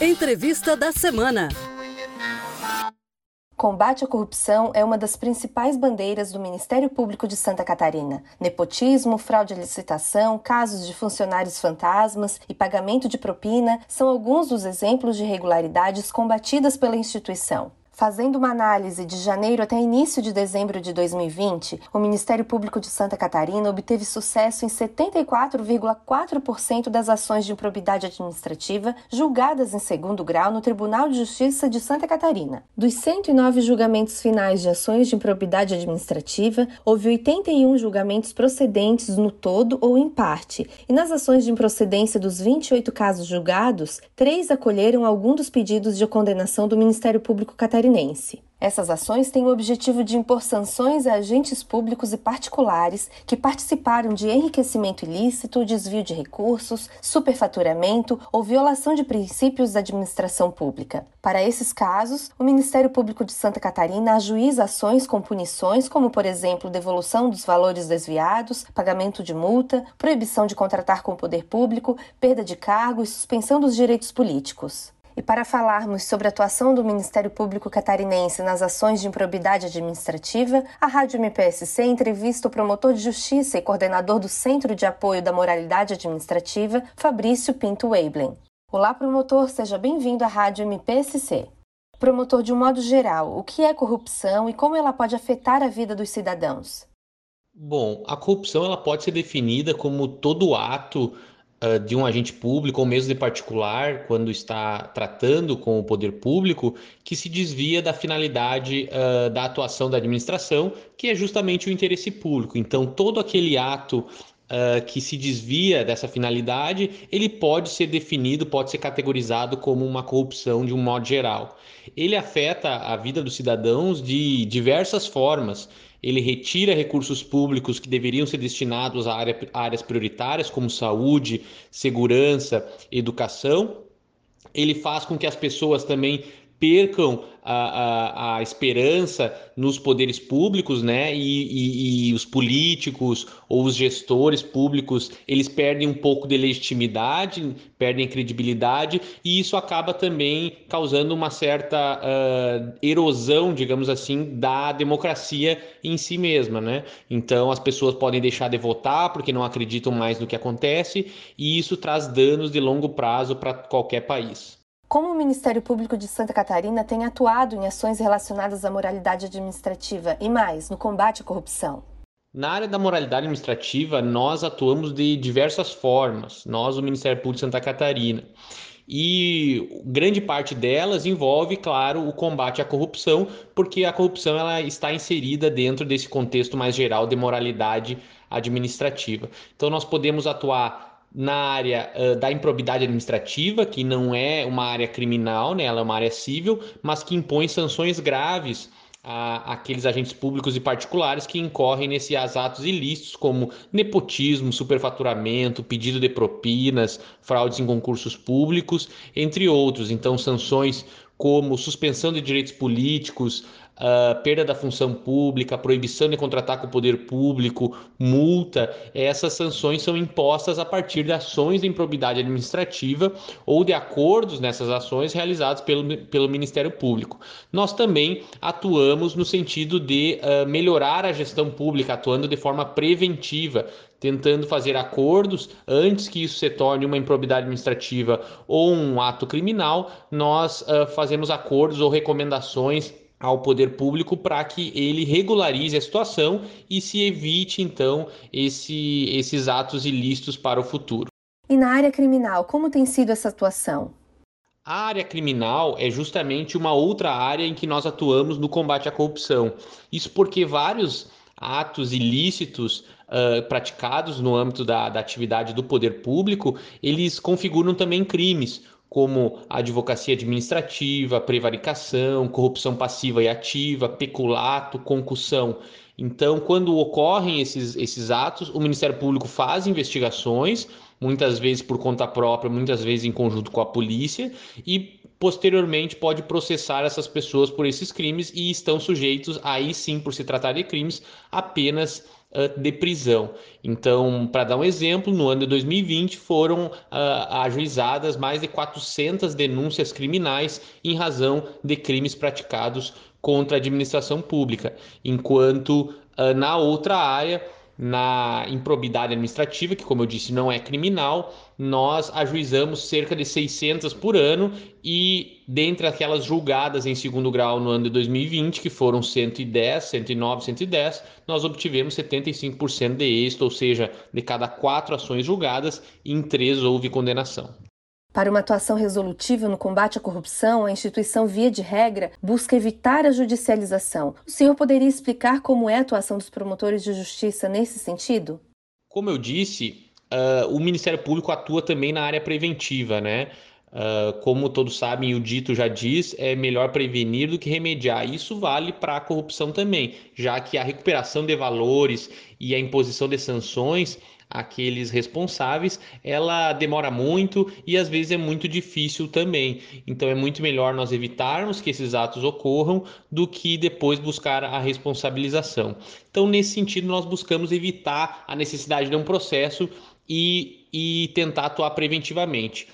Entrevista da semana. Combate à corrupção é uma das principais bandeiras do Ministério Público de Santa Catarina. Nepotismo, fraude à licitação, casos de funcionários fantasmas e pagamento de propina são alguns dos exemplos de irregularidades combatidas pela instituição. Fazendo uma análise de janeiro até início de dezembro de 2020, o Ministério Público de Santa Catarina obteve sucesso em 74,4% das ações de improbidade administrativa julgadas em segundo grau no Tribunal de Justiça de Santa Catarina. Dos 109 julgamentos finais de ações de improbidade administrativa, houve 81 julgamentos procedentes no todo ou em parte, e nas ações de improcedência dos 28 casos julgados, três acolheram algum dos pedidos de condenação do Ministério Público Catarinense Essas ações têm o objetivo de impor sanções a agentes públicos e particulares que participaram de enriquecimento ilícito, desvio de recursos, superfaturamento ou violação de princípios da administração pública. Para esses casos, o Ministério Público de Santa Catarina ajuiza ações com punições, como, por exemplo, devolução dos valores desviados, pagamento de multa, proibição de contratar com o poder público, perda de cargo e suspensão dos direitos políticos. E para falarmos sobre a atuação do Ministério Público Catarinense nas ações de improbidade administrativa, a Rádio MPSC entrevista o promotor de justiça e coordenador do Centro de Apoio da Moralidade Administrativa, Fabrício Pinto Weiblen. Olá, promotor, seja bem-vindo à Rádio MPSC. Promotor, de um modo geral, o que é corrupção e como ela pode afetar a vida dos cidadãos? Bom, a corrupção ela pode ser definida como todo ato uh, de um agente público ou mesmo de particular, quando está tratando com o poder público, que se desvia da finalidade uh, da atuação da administração, que é justamente o interesse público. Então, todo aquele ato Uh, que se desvia dessa finalidade, ele pode ser definido, pode ser categorizado como uma corrupção de um modo geral. Ele afeta a vida dos cidadãos de diversas formas ele retira recursos públicos que deveriam ser destinados a, área, áreas prioritárias, como saúde, segurança, educação. Ele faz com que as pessoas também percam a, a, a, esperança nos poderes públicos, né? E, e, e, os políticos ou os gestores públicos eles perdem um pouco de legitimidade, perdem credibilidade, e isso acaba também causando uma certa uh, erosão, digamos assim, da democracia em si mesma, né? Então as pessoas podem deixar de votar porque não acreditam mais no que acontece, e isso traz danos de longo prazo para qualquer país. Como o Ministério Público de Santa Catarina tem atuado em ações relacionadas à moralidade administrativa e mais no combate à corrupção? Na área da moralidade administrativa, nós atuamos de diversas formas, nós, o Ministério Público de Santa Catarina. E grande parte delas envolve, claro, o combate à corrupção, porque a corrupção ela está inserida dentro desse contexto mais geral de moralidade administrativa. Então, nós podemos atuar na área uh, da improbidade administrativa, que não é uma área criminal, né? ela é uma área civil, mas que impõe sanções graves a, aqueles agentes públicos e particulares que incorrem nesses atos ilícitos, como nepotismo, superfaturamento, pedido de propinas, fraudes em concursos públicos, entre outros. Então, sanções como suspensão de direitos políticos, perda da função pública, proibição de contratar com o poder público, multa, essas sanções são impostas a partir de ações de improbidade administrativa ou de acordos nessas ações realizados pelo, pelo Ministério Público. Nós também atuamos no sentido de uh, melhorar a gestão pública, atuando de forma preventiva, tentando fazer acordos antes que isso se torne uma improbidade administrativa ou um ato criminal, nós uh, fazemos acordos ou recomendações ao poder público para que ele regularize a situação e se evite então esse, esses atos ilícitos para o futuro. E na área criminal, como tem sido essa atuação? A área criminal é justamente uma outra área em que nós atuamos no combate à corrupção. Isso porque vários atos ilícitos uh, praticados no âmbito da, da atividade do poder público, eles configuram também crimes como advocacia administrativa, prevaricação, corrupção passiva e ativa, peculato, concussão. Então, quando ocorrem esses, esses atos, o Ministério Público faz investigações, muitas vezes por conta própria, muitas vezes em conjunto com a polícia, e posteriormente pode processar essas pessoas por esses crimes e estão sujeitos, aí sim, por se tratar de crimes, apenas de prisão. Então, para dar um exemplo, no ano de 2020 foram uh, ajuizadas mais de 400 denúncias criminais em razão de crimes praticados contra a administração pública, enquanto uh, na outra área na improbidade administrativa, que, como eu disse, não é criminal, nós ajuizamos cerca de 600 por ano e, dentre aquelas julgadas em segundo grau no ano de 2020, que foram 110, 109, 110, nós obtivemos 75% de êxito, ou seja, de cada quatro ações julgadas, em três houve condenação. Para uma atuação resolutiva no combate à corrupção, a instituição, via de regra, busca evitar a judicialização. O senhor poderia explicar como é a atuação dos promotores de justiça nesse sentido? Como eu disse, uh, o Ministério Público atua também na área preventiva, né? Uh, como todos sabem, o dito já diz, é melhor prevenir do que remediar. Isso vale para a corrupção também, já que a recuperação de valores e a imposição de sanções aqueles responsáveis, ela demora muito e às vezes é muito difícil também. Então é muito melhor nós evitarmos que esses atos ocorram do que depois buscar a responsabilização. Então, nesse sentido, nós buscamos evitar a necessidade de um processo e, e tentar atuar preventivamente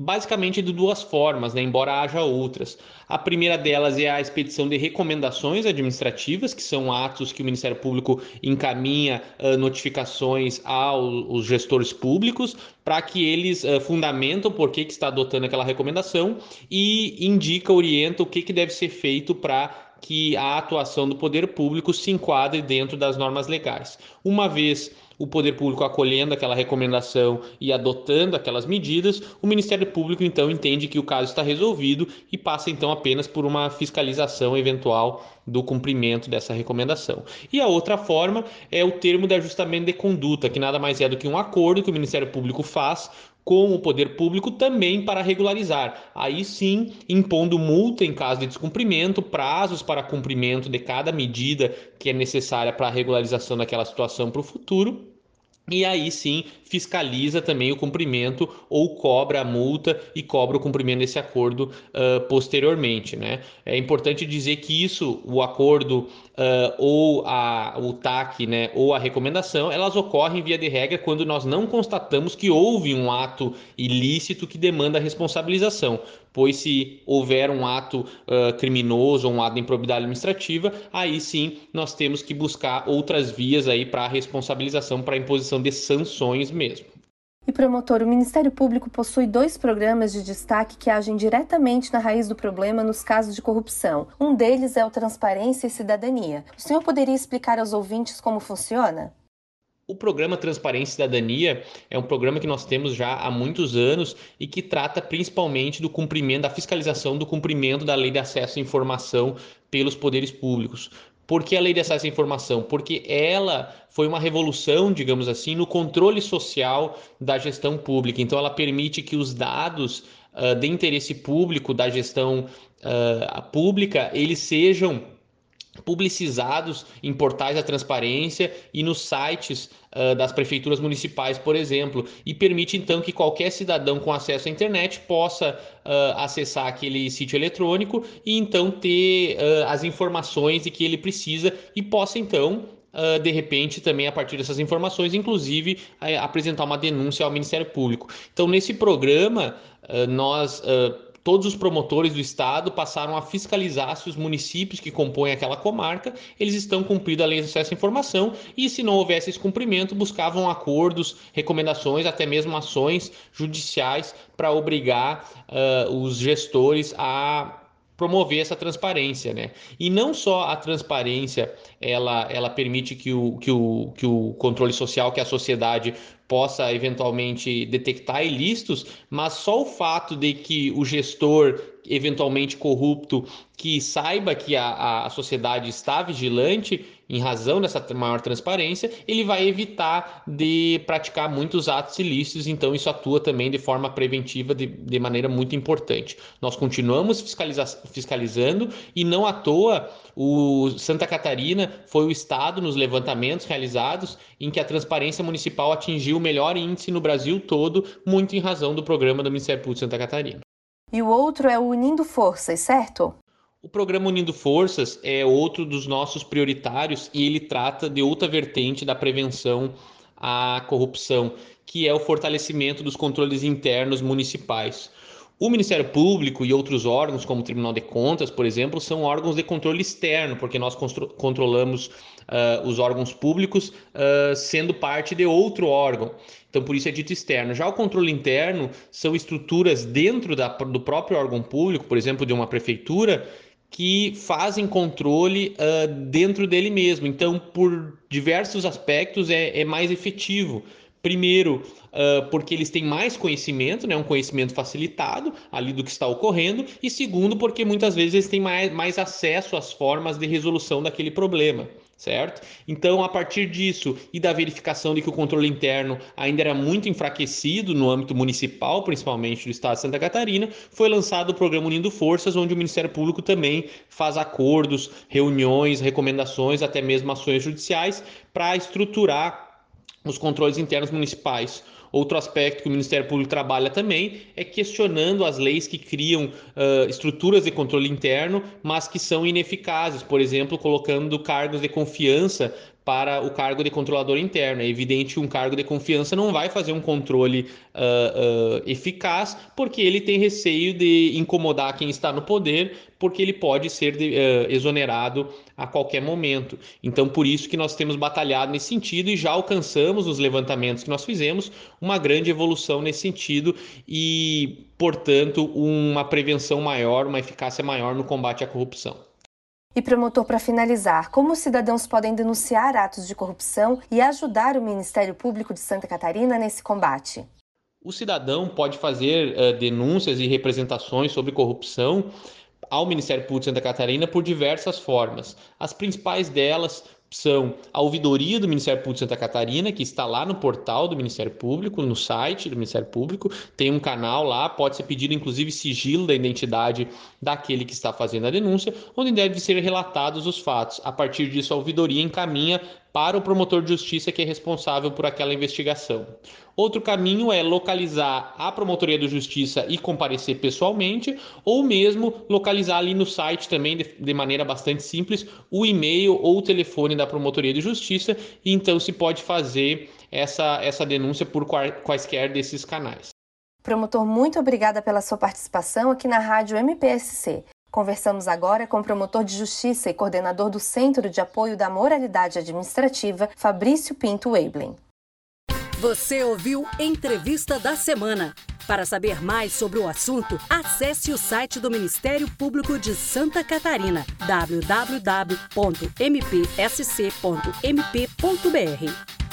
basicamente de duas formas, né? embora haja outras. A primeira delas é a expedição de recomendações administrativas, que são atos que o Ministério Público encaminha uh, notificações aos gestores públicos para que eles uh, fundamentam por que, que está adotando aquela recomendação e indica, orienta o que, que deve ser feito para que a atuação do poder público se enquadre dentro das normas legais. Uma vez o poder público acolhendo aquela recomendação e adotando aquelas medidas, o Ministério Público então entende que o caso está resolvido e passa então apenas por uma fiscalização eventual do cumprimento dessa recomendação. E a outra forma é o termo de ajustamento de conduta, que nada mais é do que um acordo que o Ministério Público faz com o poder público também para regularizar. Aí sim, impondo multa em caso de descumprimento, prazos para cumprimento de cada medida que é necessária para a regularização daquela situação para o futuro e aí sim fiscaliza também o cumprimento ou cobra a multa e cobra o cumprimento desse acordo uh, posteriormente. Né? É importante dizer que isso, o acordo uh, ou a, o TAC né, ou a recomendação, elas ocorrem via de regra quando nós não constatamos que houve um ato ilícito que demanda responsabilização pois se houver um ato uh, criminoso ou um ato de improbidade administrativa, aí sim nós temos que buscar outras vias aí para a responsabilização, para a imposição de sanções mesmo. E promotor, o Ministério Público possui dois programas de destaque que agem diretamente na raiz do problema nos casos de corrupção. Um deles é o Transparência e Cidadania. O senhor poderia explicar aos ouvintes como funciona? O programa Transparência e Cidadania é um programa que nós temos já há muitos anos e que trata principalmente do cumprimento, da fiscalização do cumprimento da lei de acesso à informação pelos poderes públicos. Por que a lei de acesso à informação? Porque ela foi uma revolução, digamos assim, no controle social da gestão pública. Então, ela permite que os dados uh, de interesse público da gestão uh, pública eles sejam publicizados em portais da transparência e nos sites uh, das prefeituras municipais, por exemplo, e permite então que qualquer cidadão com acesso à internet possa uh, acessar aquele sítio eletrônico e então ter uh, as informações de que ele precisa e possa então Uh, de repente, também a partir dessas informações, inclusive uh, apresentar uma denúncia ao Ministério Público. Então, nesse programa, uh, nós todos os promotores do estado passaram a fiscalizar se os municípios que compõem aquela comarca eles estão cumprindo a lei de acesso à informação e se não houvesse esse cumprimento buscavam acordos, recomendações, até mesmo ações judiciais para obrigar uh, os gestores a promover essa transparência, né? E não só a transparência, ela, ela permite que o, que, o, que o controle social, que a sociedade possa eventualmente detectar ilícitos, mas só o fato de que o gestor eventualmente corrupto que saiba que a, a sociedade está vigilante em razão dessa maior transparência, ele vai evitar de praticar muitos atos ilícitos, então isso atua também de forma preventiva de, de maneira muito importante. Nós continuamos fiscaliza fiscalizando e não à toa o Santa Catarina foi o estado nos levantamentos realizados em que a transparência municipal atingiu o melhor índice no Brasil todo, muito em razão do programa do Ministério Público de Santa Catarina. E o outro é o Unindo Forças, certo? O programa Unindo Forças é outro dos nossos prioritários e ele trata de outra vertente da prevenção à corrupção, que é o fortalecimento dos controles internos municipais. O Ministério Público e outros órgãos, como o Tribunal de Contas, por exemplo, são órgãos de controle externo, porque nós controlamos uh, os órgãos públicos uh, sendo parte de outro órgão. Então, por isso é dito externo. Já o controle interno são estruturas dentro da, do próprio órgão público, por exemplo, de uma prefeitura, que fazem controle uh, dentro dele mesmo. Então, por diversos aspectos, é, é mais efetivo. Primeiro, uh, porque eles têm mais conhecimento, né, um conhecimento facilitado ali do que está ocorrendo, e segundo, porque muitas vezes eles têm mais, mais acesso às formas de resolução daquele problema certo? Então, a partir disso e da verificação de que o controle interno ainda era muito enfraquecido no âmbito municipal, principalmente do estado de Santa Catarina, foi lançado o programa Unindo Forças, onde o Ministério Público também faz acordos, reuniões, recomendações, até mesmo ações judiciais para estruturar os controles internos municipais. Outro aspecto que o Ministério Público trabalha também é questionando as leis que criam uh, estruturas de controle interno, mas que são ineficazes, por exemplo, colocando cargos de confiança para o cargo de controlador interno. É evidente que um cargo de confiança não vai fazer um controle uh, uh, eficaz, porque ele tem receio de incomodar quem está no poder, porque ele pode ser de, uh, exonerado a qualquer momento. Então, por isso que nós temos batalhado nesse sentido e já alcançamos nos levantamentos que nós fizemos uma grande evolução nesse sentido e, portanto, uma prevenção maior, uma eficácia maior no combate à corrupção. E promotor, para finalizar, como os cidadãos podem denunciar atos de corrupção e ajudar o Ministério Público de Santa Catarina nesse combate? O cidadão pode fazer uh, denúncias e representações sobre corrupção ao Ministério Público de Santa Catarina por diversas formas. As principais delas são a ouvidoria do Ministério Público de Santa Catarina, que está lá no portal do Ministério Público, no site do Ministério Público, tem um canal lá, pode ser pedido inclusive sigilo da identidade daquele que está fazendo a denúncia, onde devem ser relatados os fatos. A partir disso, a ouvidoria encaminha para o promotor de justiça que é responsável por aquela investigação. Outro caminho é localizar a promotoria de justiça e comparecer pessoalmente, ou mesmo localizar ali no site também, de, maneira bastante simples, o e-mail ou o telefone da promotoria de justiça, e então se pode fazer essa, essa denúncia por quaisquer desses canais. Promotor, muito obrigada pela sua participação aqui na Rádio MPSC. Conversamos agora com o promotor de justiça e coordenador do Centro de Apoio da Moralidade Administrativa, Fabrício Pinto Weiblen. Você ouviu Entrevista da Semana. Para saber mais sobre o assunto, acesse o site do Ministério Público de Santa Catarina, www.mpsc.mp.br.